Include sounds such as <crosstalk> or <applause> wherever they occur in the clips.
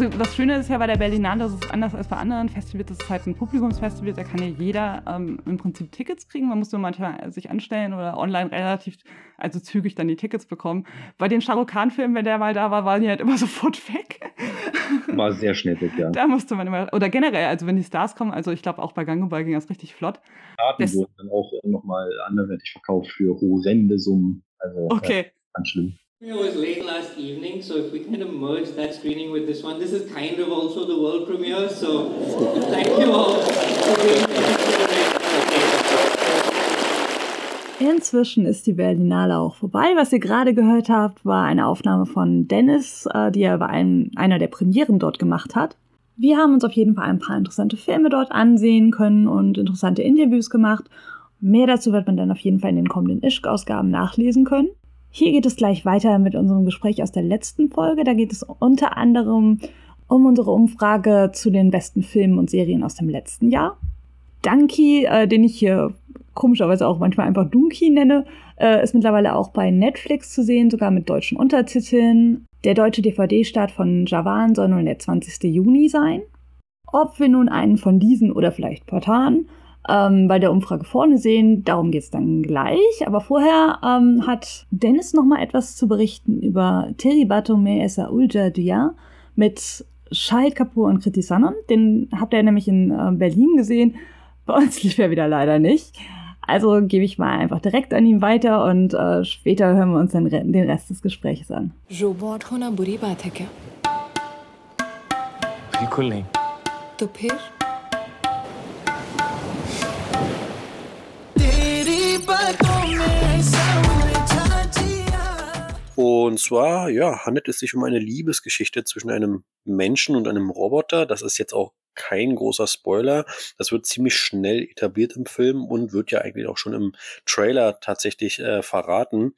Also das Schöne ist ja bei der Berlinale, das ist anders als bei anderen Festivals, das ist halt ein Publikumsfestival, da kann ja jeder ähm, im Prinzip Tickets kriegen. Man muss nur manchmal sich anstellen oder online relativ, also zügig dann die Tickets bekommen. Bei den Shah Khan-Filmen, wenn der mal da war, waren die halt immer <laughs> sofort weg. War sehr schnell weg, ja. Da musste man immer, oder generell, also wenn die Stars kommen, also ich glaube auch bei Gangball ging das richtig flott. Karten das, wurden dann auch nochmal anderweitig verkauft für horrende Summen. Also okay. Äh, ganz schlimm. It was late last evening, so if we kind of merge that screening with this one, this is kind of also the world premiere, so thank you all Inzwischen ist die Berlinale auch vorbei. Was ihr gerade gehört habt, war eine Aufnahme von Dennis, äh, die er bei einem, einer der Premieren dort gemacht hat. Wir haben uns auf jeden Fall ein paar interessante Filme dort ansehen können und interessante Interviews gemacht. Mehr dazu wird man dann auf jeden Fall in den kommenden Ischk-Ausgaben nachlesen können. Hier geht es gleich weiter mit unserem Gespräch aus der letzten Folge. Da geht es unter anderem um unsere Umfrage zu den besten Filmen und Serien aus dem letzten Jahr. Dunky, äh, den ich hier komischerweise auch manchmal einfach Dunky nenne, äh, ist mittlerweile auch bei Netflix zu sehen, sogar mit deutschen Untertiteln. Der deutsche DVD-Start von Javan soll nun der 20. Juni sein. Ob wir nun einen von diesen oder vielleicht Portalen ähm, bei der Umfrage vorne sehen. Darum geht es dann gleich. Aber vorher ähm, hat Dennis noch mal etwas zu berichten über Terry Batome Esa Ulja Dia mit Shahid Kapoor und Kriti Sanon. Den habt ihr nämlich in äh, Berlin gesehen. Bei uns lief er wieder leider nicht. Also gebe ich mal einfach direkt an ihn weiter und äh, später hören wir uns dann den Rest des Gesprächs an. बिल्कुल नहीं तो फिर Und zwar, ja, handelt es sich um eine Liebesgeschichte zwischen einem Menschen und einem Roboter. Das ist jetzt auch kein großer Spoiler. Das wird ziemlich schnell etabliert im Film und wird ja eigentlich auch schon im Trailer tatsächlich äh, verraten.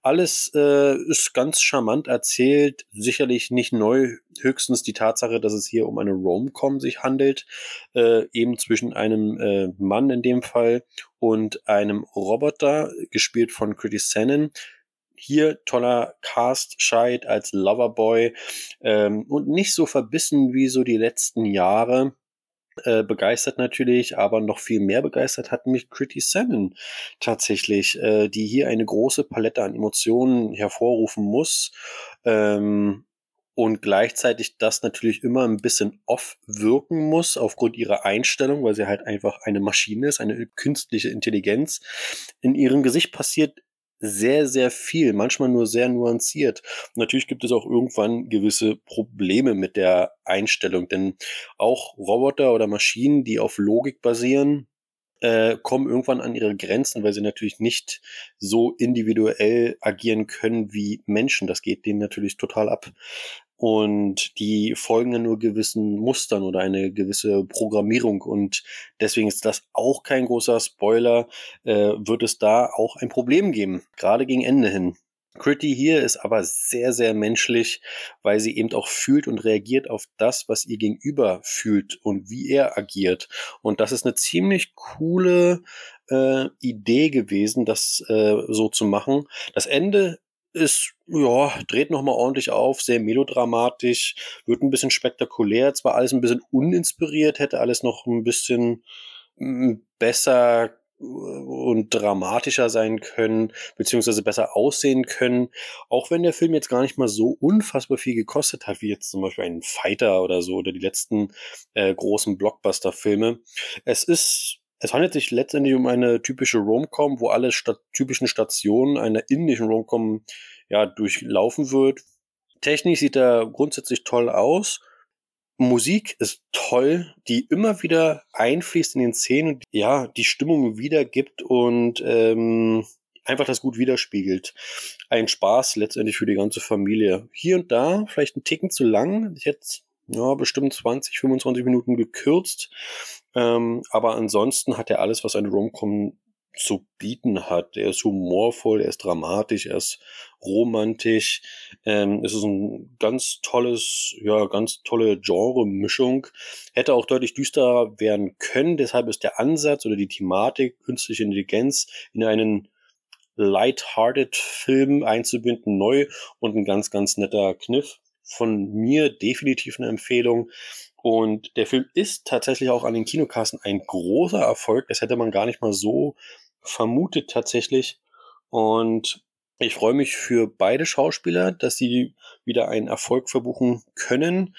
Alles äh, ist ganz charmant erzählt, sicherlich nicht neu, höchstens die Tatsache, dass es hier um eine Rom-Com sich handelt, äh, eben zwischen einem äh, Mann in dem Fall und einem Roboter, gespielt von Curtis Sannen hier toller Cast Scheid als Loverboy ähm, und nicht so verbissen wie so die letzten Jahre. Äh, begeistert natürlich, aber noch viel mehr begeistert hat mich Critty Salmon tatsächlich, äh, die hier eine große Palette an Emotionen hervorrufen muss. Ähm, und gleichzeitig das natürlich immer ein bisschen off wirken muss aufgrund ihrer Einstellung, weil sie halt einfach eine Maschine ist, eine künstliche Intelligenz. In ihrem Gesicht passiert sehr, sehr viel, manchmal nur sehr nuanciert. Natürlich gibt es auch irgendwann gewisse Probleme mit der Einstellung, denn auch Roboter oder Maschinen, die auf Logik basieren, äh, kommen irgendwann an ihre Grenzen, weil sie natürlich nicht so individuell agieren können wie Menschen. Das geht denen natürlich total ab und die folgen ja nur gewissen Mustern oder eine gewisse Programmierung und deswegen ist das auch kein großer Spoiler, äh, wird es da auch ein Problem geben, gerade gegen Ende hin. Critty hier ist aber sehr, sehr menschlich, weil sie eben auch fühlt und reagiert auf das, was ihr Gegenüber fühlt und wie er agiert. Und das ist eine ziemlich coole äh, Idee gewesen, das äh, so zu machen. Das Ende ist, ja, dreht nochmal ordentlich auf, sehr melodramatisch, wird ein bisschen spektakulär, zwar alles ein bisschen uninspiriert, hätte alles noch ein bisschen hm, besser äh, und dramatischer sein können, beziehungsweise besser aussehen können. Auch wenn der Film jetzt gar nicht mal so unfassbar viel gekostet hat, wie jetzt zum Beispiel ein Fighter oder so, oder die letzten äh, großen Blockbuster-Filme. Es ist es handelt sich letztendlich um eine typische Romcom, wo alle Sta typischen Stationen einer indischen Romcom ja, durchlaufen wird. Technisch sieht er grundsätzlich toll aus. Musik ist toll, die immer wieder einfließt in den Szenen und ja, die Stimmung wiedergibt und ähm, einfach das gut widerspiegelt. Ein Spaß letztendlich für die ganze Familie. Hier und da vielleicht ein Ticken zu lang. Jetzt ja, bestimmt 20, 25 Minuten gekürzt. Ähm, aber ansonsten hat er alles, was ein Romcom zu bieten hat. Er ist humorvoll, er ist dramatisch, er ist romantisch. Ähm, es ist ein ganz tolles, ja, ganz tolle Genre-Mischung. Hätte auch deutlich düsterer werden können. Deshalb ist der Ansatz oder die Thematik künstliche Intelligenz in einen light-hearted Film einzubinden neu und ein ganz, ganz netter Kniff. Von mir definitiv eine Empfehlung. Und der Film ist tatsächlich auch an den Kinokassen ein großer Erfolg. Das hätte man gar nicht mal so vermutet tatsächlich. Und ich freue mich für beide Schauspieler, dass sie wieder einen Erfolg verbuchen können.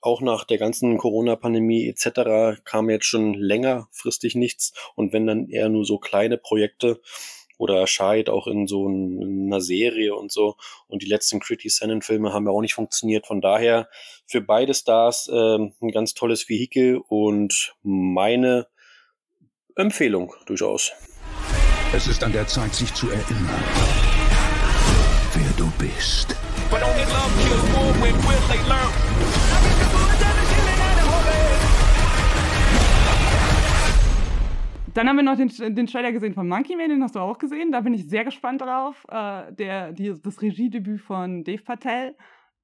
Auch nach der ganzen Corona-Pandemie etc. kam jetzt schon längerfristig nichts. Und wenn dann eher nur so kleine Projekte oder erscheint auch in so einer Serie und so. Und die letzten Critty Sennen-Filme haben ja auch nicht funktioniert. Von daher für beide Stars äh, ein ganz tolles Vehikel und meine Empfehlung durchaus. Es ist an der Zeit, sich zu erinnern, wer du bist. But only love kills war when will they learn. Dann haben wir noch den, den Trailer gesehen von Monkey Man, den hast du auch gesehen. Da bin ich sehr gespannt drauf. Äh, der, die, das Regiedebüt von Dave Patel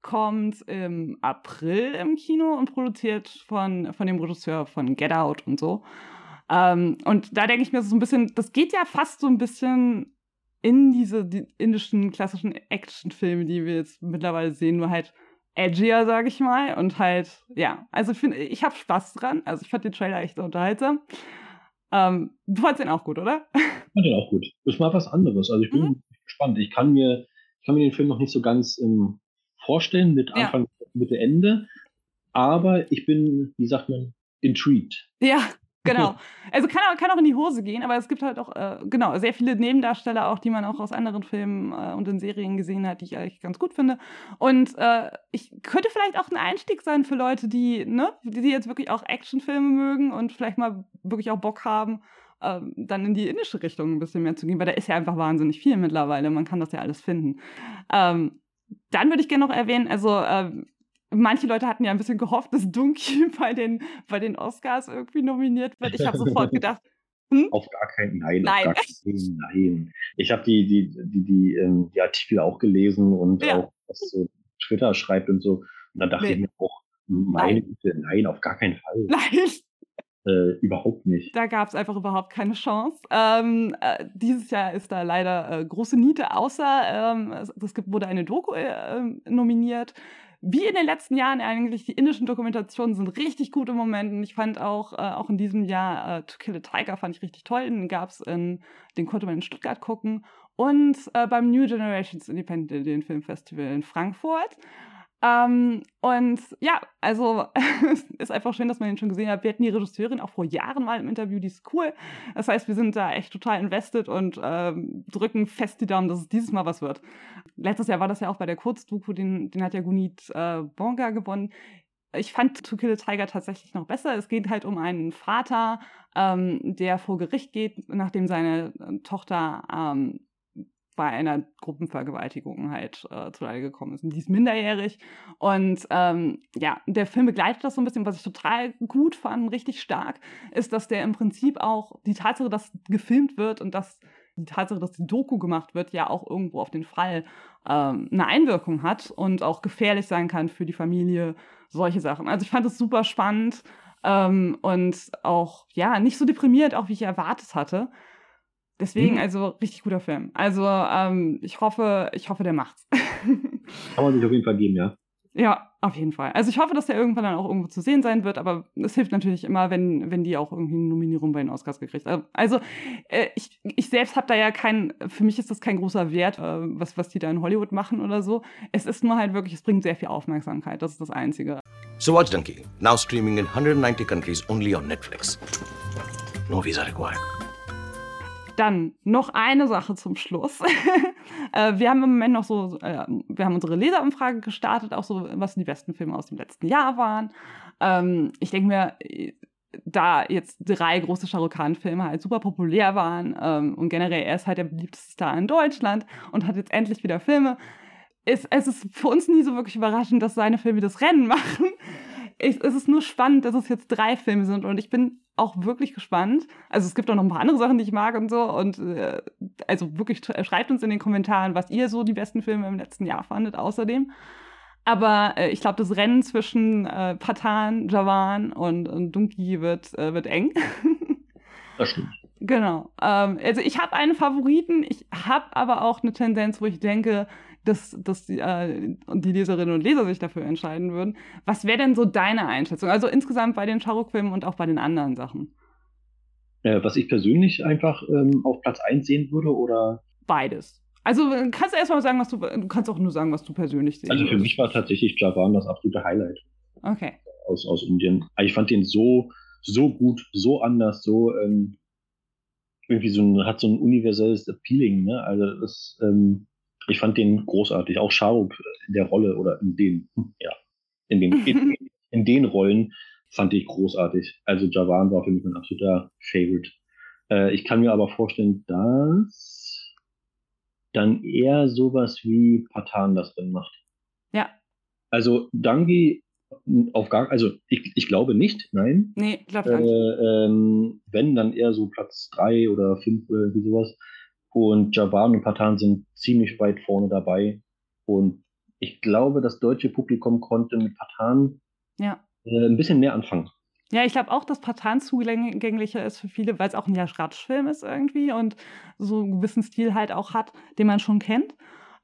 kommt im April im Kino und produziert von, von dem Regisseur von Get Out und so. Ähm, und da denke ich mir so ein bisschen, das geht ja fast so ein bisschen in diese die indischen klassischen Actionfilme, die wir jetzt mittlerweile sehen, nur halt edgier, sage ich mal. Und halt, ja, also ich finde, ich habe Spaß dran. Also ich fand den Trailer echt unterhaltsam. Ähm, du fandest den auch gut, oder? Ich fand den auch gut. Das war was anderes. Also ich bin mhm. gespannt. Ich kann mir, ich kann mir den Film noch nicht so ganz ähm, vorstellen mit Anfang, ja. Mitte, Ende. Aber ich bin, wie sagt man, intrigued. Ja, genau. <laughs> Also kann, kann auch in die Hose gehen, aber es gibt halt auch, äh, genau, sehr viele Nebendarsteller auch, die man auch aus anderen Filmen äh, und in Serien gesehen hat, die ich eigentlich ganz gut finde. Und äh, ich könnte vielleicht auch ein Einstieg sein für Leute, die, ne, die jetzt wirklich auch Actionfilme mögen und vielleicht mal wirklich auch Bock haben, ähm, dann in die indische Richtung ein bisschen mehr zu gehen, weil da ist ja einfach wahnsinnig viel mittlerweile. Man kann das ja alles finden. Ähm, dann würde ich gerne noch erwähnen, also ähm, manche Leute hatten ja ein bisschen gehofft, dass Dunky <laughs> bei den, bei den Oscars irgendwie nominiert wird. Ich habe sofort gedacht, <laughs> hm? Auf gar keinen, nein, nein. Auf gar keinen, nein. Ich habe die, die, die, die, ähm, die Artikel auch gelesen und ja. auch, was so Twitter schreibt und so. Und dann dachte nee. ich mir auch, meine Güte, nein, auf gar keinen Fall. <laughs> Nein. Äh, überhaupt nicht. Da gab es einfach überhaupt keine Chance. Ähm, äh, dieses Jahr ist da leider äh, große Niete, außer ähm, es, es wurde eine Doku äh, nominiert wie in den letzten Jahren eigentlich, die indischen Dokumentationen sind richtig gut im Moment. Und ich fand auch, äh, auch in diesem Jahr äh, To Kill a Tiger fand ich richtig toll. Den gab es in, den konnte man in Stuttgart gucken. Und äh, beim New Generations Independent Film Festival in Frankfurt. Ähm, und ja, also <laughs> ist einfach schön, dass man ihn schon gesehen hat. Wir hatten die Regisseurin auch vor Jahren mal im Interview, die ist cool. Das heißt, wir sind da echt total invested und ähm, drücken fest die Daumen, dass es dieses Mal was wird. Letztes Jahr war das ja auch bei der Kurzdoku, den, den hat ja Gunit äh, Bonga gewonnen. Ich fand To Kill a Tiger tatsächlich noch besser. Es geht halt um einen Vater, ähm, der vor Gericht geht, nachdem seine äh, Tochter ähm, bei einer Gruppenvergewaltigung halt äh, zu Leide gekommen ist. Und die ist minderjährig. Und ähm, ja, der Film begleitet das so ein bisschen, was ich total gut fand, richtig stark, ist, dass der im Prinzip auch die Tatsache, dass gefilmt wird und dass die Tatsache, dass die Doku gemacht wird, ja auch irgendwo auf den Fall ähm, eine Einwirkung hat und auch gefährlich sein kann für die Familie, solche Sachen. Also ich fand es super spannend ähm, und auch, ja, nicht so deprimiert, auch wie ich erwartet hatte. Deswegen, mhm. also richtig guter Film. Also ähm, ich hoffe, ich hoffe, der macht's. <laughs> Kann man sich auf jeden Fall geben, ja. Ja, auf jeden Fall. Also ich hoffe, dass der irgendwann dann auch irgendwo zu sehen sein wird, aber es hilft natürlich immer, wenn, wenn die auch irgendwie eine Nominierung bei den Oscars gekriegt haben. Also äh, ich, ich selbst habe da ja kein, für mich ist das kein großer Wert, äh, was, was die da in Hollywood machen oder so. Es ist nur halt wirklich, es bringt sehr viel Aufmerksamkeit, das ist das Einzige. So Watch Donkey, now streaming in 190 countries only on Netflix. No visa required. Dann noch eine Sache zum Schluss. <laughs> äh, wir haben im Moment noch so, äh, wir haben unsere Leserumfrage gestartet, auch so, was die besten Filme aus dem letzten Jahr waren. Ähm, ich denke mir, da jetzt drei große Shah Khan-Filme halt super populär waren ähm, und generell er ist halt der beliebteste Star in Deutschland und hat jetzt endlich wieder Filme. Ist, es ist für uns nie so wirklich überraschend, dass seine Filme das Rennen <laughs> machen. Ich, es ist nur spannend, dass es jetzt drei Filme sind und ich bin auch wirklich gespannt. Also es gibt auch noch ein paar andere Sachen, die ich mag und so. Und äh, also wirklich schreibt uns in den Kommentaren, was ihr so die besten Filme im letzten Jahr fandet außerdem. Aber äh, ich glaube, das Rennen zwischen äh, Patan, Javan und, und Dunki wird, äh, wird eng. das stimmt. Genau. Ähm, also ich habe einen Favoriten, ich habe aber auch eine Tendenz, wo ich denke, dass, dass die, äh, die Leserinnen und Leser sich dafür entscheiden würden. Was wäre denn so deine Einschätzung? Also insgesamt bei den Sharuk-Filmen und auch bei den anderen Sachen. Äh, was ich persönlich einfach ähm, auf Platz 1 sehen würde oder? Beides. Also kannst du erstmal sagen, was du, du kannst auch nur sagen, was du persönlich siehst. Also für mich war tatsächlich Javan das absolute Highlight. Okay. Aus, aus Indien. Ich fand den so, so gut, so anders, so ähm, irgendwie so ein, hat so ein universelles Appealing, ne? Also das, ähm, ich fand den großartig. Auch Shahrukh in der Rolle oder in den, ja, in den, in, <laughs> in den Rollen fand ich großartig. Also Javan war für mich ein absoluter Favorite. Äh, ich kann mir aber vorstellen, dass dann eher sowas wie Patan das dann macht. Ja. Also Dangi auf gar, also ich, ich glaube nicht, nein. Nee, glaube äh, ähm, Wenn, dann eher so Platz drei oder fünf oder wie sowas. Und Javan und Patan sind ziemlich weit vorne dabei. Und ich glaube, das deutsche Publikum konnte mit Patan ja. äh, ein bisschen mehr anfangen. Ja, ich glaube auch, dass Patan zugänglicher ist für viele, weil es auch ein Jaschratsch-Film ist irgendwie und so einen gewissen Stil halt auch hat, den man schon kennt.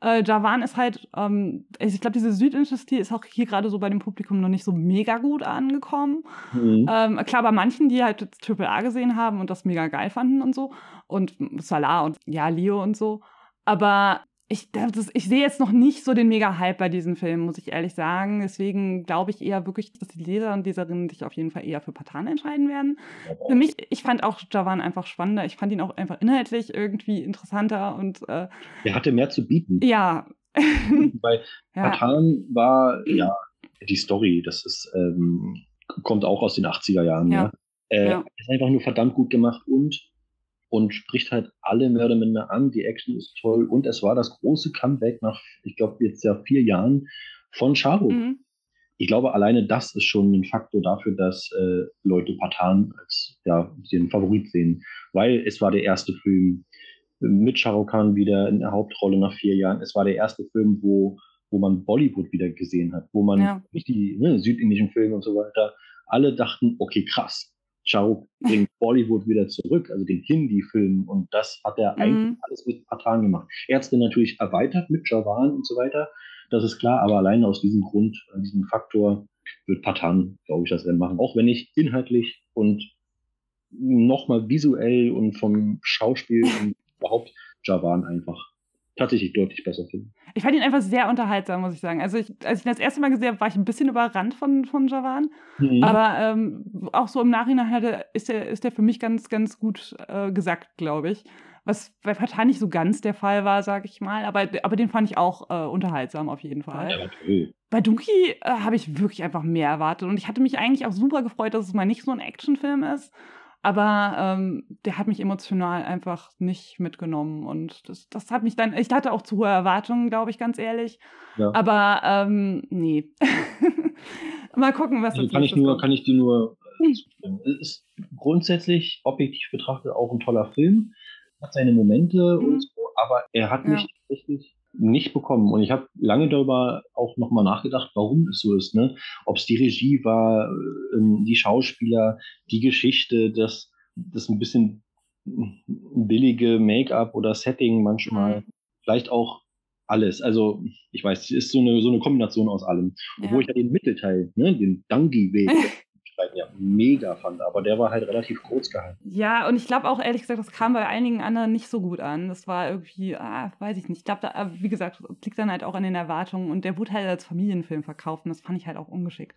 Äh, Javan ist halt, ähm, ich glaube, diese südindische Stil ist auch hier gerade so bei dem Publikum noch nicht so mega gut angekommen. Mhm. Ähm, klar, bei manchen, die halt Triple A gesehen haben und das mega geil fanden und so. Und Salah und ja, Leo und so. Aber ich, das, ich sehe jetzt noch nicht so den Mega-Hype bei diesem Film, muss ich ehrlich sagen. Deswegen glaube ich eher wirklich, dass die Leser und Leserinnen sich auf jeden Fall eher für Patan entscheiden werden. Für mich, ich fand auch Javan einfach spannender. Ich fand ihn auch einfach inhaltlich irgendwie interessanter und. Äh, er hatte mehr zu bieten. Ja. <laughs> Bei ja. Patan war, ja, die Story, das ist, ähm, kommt auch aus den 80er Jahren. Ja. ja. Äh, ja. Ist einfach nur verdammt gut gemacht und und spricht halt alle mehr oder minder an. Die Action ist toll und es war das große Comeback nach, ich glaube, jetzt ja vier Jahren von Charo. Mhm. Ich glaube, alleine das ist schon ein Faktor dafür, dass äh, Leute Patan als ja, den Favorit sehen, weil es war der erste Film mit Shah Khan wieder in der Hauptrolle nach vier Jahren. Es war der erste Film, wo, wo man Bollywood wieder gesehen hat, wo man ja. nicht die ne, südindischen Filme und so weiter, alle dachten, okay, krass, Chow <laughs> bringt Bollywood wieder zurück, also den Hindi-Film. Und das hat er mhm. eigentlich alles mit Patan gemacht. Er hat es dann natürlich erweitert mit Javan und so weiter. Das ist klar, aber alleine aus diesem Grund, äh, diesem Faktor, wird Patan, glaube ich, das Rennen machen. Auch wenn ich inhaltlich und nochmal visuell und vom Schauspiel und überhaupt Javan einfach tatsächlich deutlich besser finde. Ich fand ihn einfach sehr unterhaltsam, muss ich sagen. Also ich, als ich ihn das erste Mal gesehen habe, war ich ein bisschen überrannt von, von Javan. Mhm. Aber ähm, auch so im Nachhinein hatte, ist der, ist der für mich ganz, ganz gut äh, gesagt, glaube ich. Was bei Partei nicht so ganz der Fall war, sage ich mal. Aber, aber den fand ich auch äh, unterhaltsam auf jeden Fall. Ja, okay. Bei Donkey äh, habe ich wirklich einfach mehr erwartet. Und ich hatte mich eigentlich auch super gefreut, dass es mal nicht so ein Actionfilm ist. Aber ähm, der hat mich emotional einfach nicht mitgenommen. Und das, das hat mich dann, ich hatte auch zu hohe Erwartungen, glaube ich, ganz ehrlich. Ja. Aber ähm, nee. <laughs> Mal gucken, was also kann ich nur, kommt. Kann ich dir nur äh, zustimmen. Es ist grundsätzlich, objektiv betrachtet, auch ein toller Film. Hat seine Momente mhm. und so, aber er hat mich ja. tatsächlich nicht bekommen. Und ich habe lange darüber auch nochmal nachgedacht, warum es so ist. Ne? Ob es die Regie war, ähm, die Schauspieler, die Geschichte, das, das ein bisschen billige Make-up oder Setting manchmal. Mhm. Vielleicht auch alles. Also ich weiß, es ist so eine, so eine Kombination aus allem. Ja. Obwohl ich ja den Mittelteil, ne, den Dangi-Weg, <laughs> Möglichkeiten ja mega fand, aber der war halt relativ kurz gehalten. Ja, und ich glaube auch ehrlich gesagt, das kam bei einigen anderen nicht so gut an. Das war irgendwie, ah, weiß ich nicht. Ich glaube, äh, wie gesagt, liegt dann halt auch an den Erwartungen und der wurde halt als Familienfilm verkauft und das fand ich halt auch ungeschickt.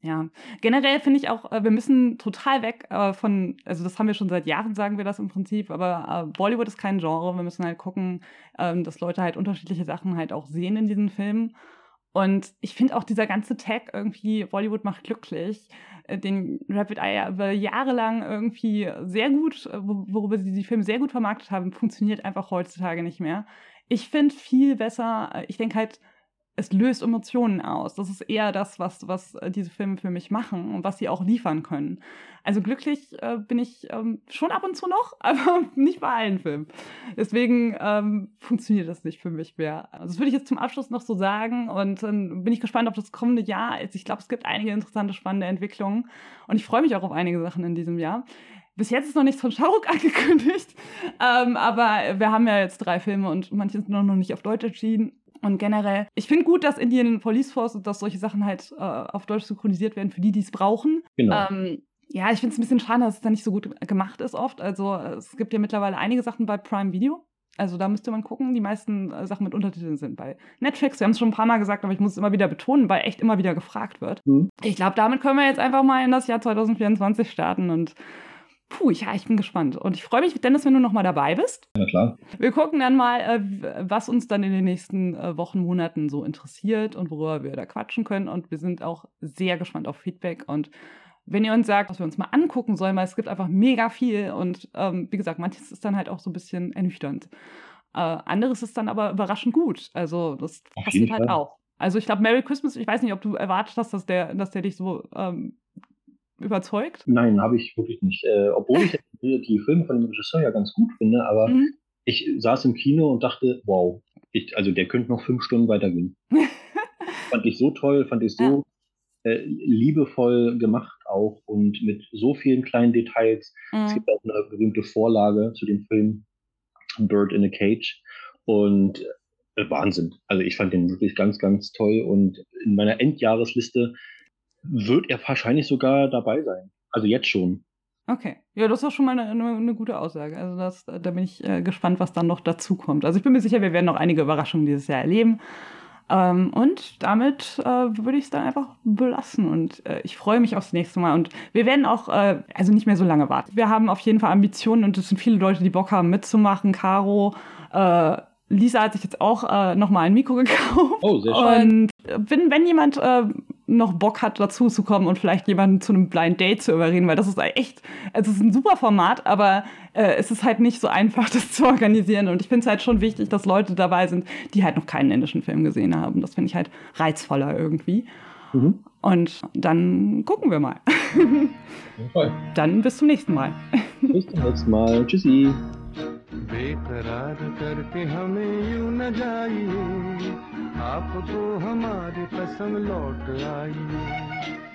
Ja, generell finde ich auch, äh, wir müssen total weg äh, von, also das haben wir schon seit Jahren, sagen wir das im Prinzip, aber Bollywood ist kein Genre. Wir müssen halt gucken, ähm, dass Leute halt unterschiedliche Sachen halt auch sehen in diesen Filmen. Und ich finde auch dieser ganze Tag irgendwie, Bollywood macht glücklich, äh, den Rapid Eye über jahrelang irgendwie sehr gut, äh, worüber sie die Filme sehr gut vermarktet haben, funktioniert einfach heutzutage nicht mehr. Ich finde viel besser, äh, ich denke halt, es löst Emotionen aus. Das ist eher das, was, was äh, diese Filme für mich machen und was sie auch liefern können. Also glücklich äh, bin ich ähm, schon ab und zu noch, <laughs> aber nicht bei allen Filmen. Deswegen ähm, funktioniert das nicht für mich mehr. Also das würde ich jetzt zum Abschluss noch so sagen und dann bin ich gespannt auf das kommende Jahr. Ich glaube, es gibt einige interessante, spannende Entwicklungen und ich freue mich auch auf einige Sachen in diesem Jahr. Bis jetzt ist noch nichts von Shahrukh <laughs> angekündigt, ähm, aber wir haben ja jetzt drei Filme und manche sind noch nicht auf Deutsch erschienen. Und generell, ich finde gut, dass Indian Police Force und dass solche Sachen halt äh, auf Deutsch synchronisiert werden für die, die es brauchen. Genau. Ähm, ja, ich finde es ein bisschen schade, dass es da nicht so gut gemacht ist oft. Also es gibt ja mittlerweile einige Sachen bei Prime Video. Also da müsste man gucken. Die meisten äh, Sachen mit Untertiteln sind bei Netflix. Wir haben es schon ein paar Mal gesagt, aber ich muss es immer wieder betonen, weil echt immer wieder gefragt wird. Mhm. Ich glaube, damit können wir jetzt einfach mal in das Jahr 2024 starten und Puh, ja, ich bin gespannt. Und ich freue mich, Dennis, wenn du nochmal dabei bist. Ja, klar. Wir gucken dann mal, äh, was uns dann in den nächsten äh, Wochen, Monaten so interessiert und worüber wir da quatschen können. Und wir sind auch sehr gespannt auf Feedback und wenn ihr uns sagt, was wir uns mal angucken sollen, weil es gibt einfach mega viel und ähm, wie gesagt, manches ist dann halt auch so ein bisschen ernüchternd. Äh, anderes ist dann aber überraschend gut. Also das passiert halt auch. Also ich glaube, Merry Christmas, ich weiß nicht, ob du erwartet hast, dass der, dass der dich so ähm, überzeugt. Nein, habe ich wirklich nicht. Äh, obwohl ich <laughs> die Filme von dem Regisseur ja ganz gut finde, aber mhm. ich saß im Kino und dachte, wow, ich, also der könnte noch fünf Stunden weitergehen. <laughs> fand ich so toll, fand ich so äh, liebevoll gemacht auch und mit so vielen kleinen Details. Mhm. Es gibt auch eine berühmte Vorlage zu dem Film Bird in a Cage und äh, Wahnsinn. Also ich fand den wirklich ganz, ganz toll und in meiner Endjahresliste wird er wahrscheinlich sogar dabei sein. Also jetzt schon. Okay. Ja, das ist auch schon mal eine, eine, gute Aussage. Also das, da bin ich äh, gespannt, was dann noch dazu kommt. Also ich bin mir sicher, wir werden noch einige Überraschungen dieses Jahr erleben. Ähm, und damit äh, würde ich es dann einfach belassen. Und äh, ich freue mich aufs nächste Mal. Und wir werden auch, äh, also nicht mehr so lange warten. Wir haben auf jeden Fall Ambitionen und es sind viele Leute, die Bock haben mitzumachen. Caro, äh, Lisa hat sich jetzt auch äh, nochmal ein Mikro gekauft. Oh, sehr schön. Und wenn, wenn jemand äh, noch Bock hat, dazu zu kommen und vielleicht jemanden zu einem Blind Date zu überreden, weil das ist echt, also es ist ein super Format, aber äh, es ist halt nicht so einfach, <laughs> das zu organisieren. Und ich finde es halt schon wichtig, dass Leute dabei sind, die halt noch keinen indischen Film gesehen haben. Das finde ich halt reizvoller irgendwie. Mhm. Und dann gucken wir mal. Dann bis zum nächsten Mal. Bis zum nächsten Mal. Tschüssi. बेकरार करके हमें यू न जाइए। आपको हमारी कसम लौट आई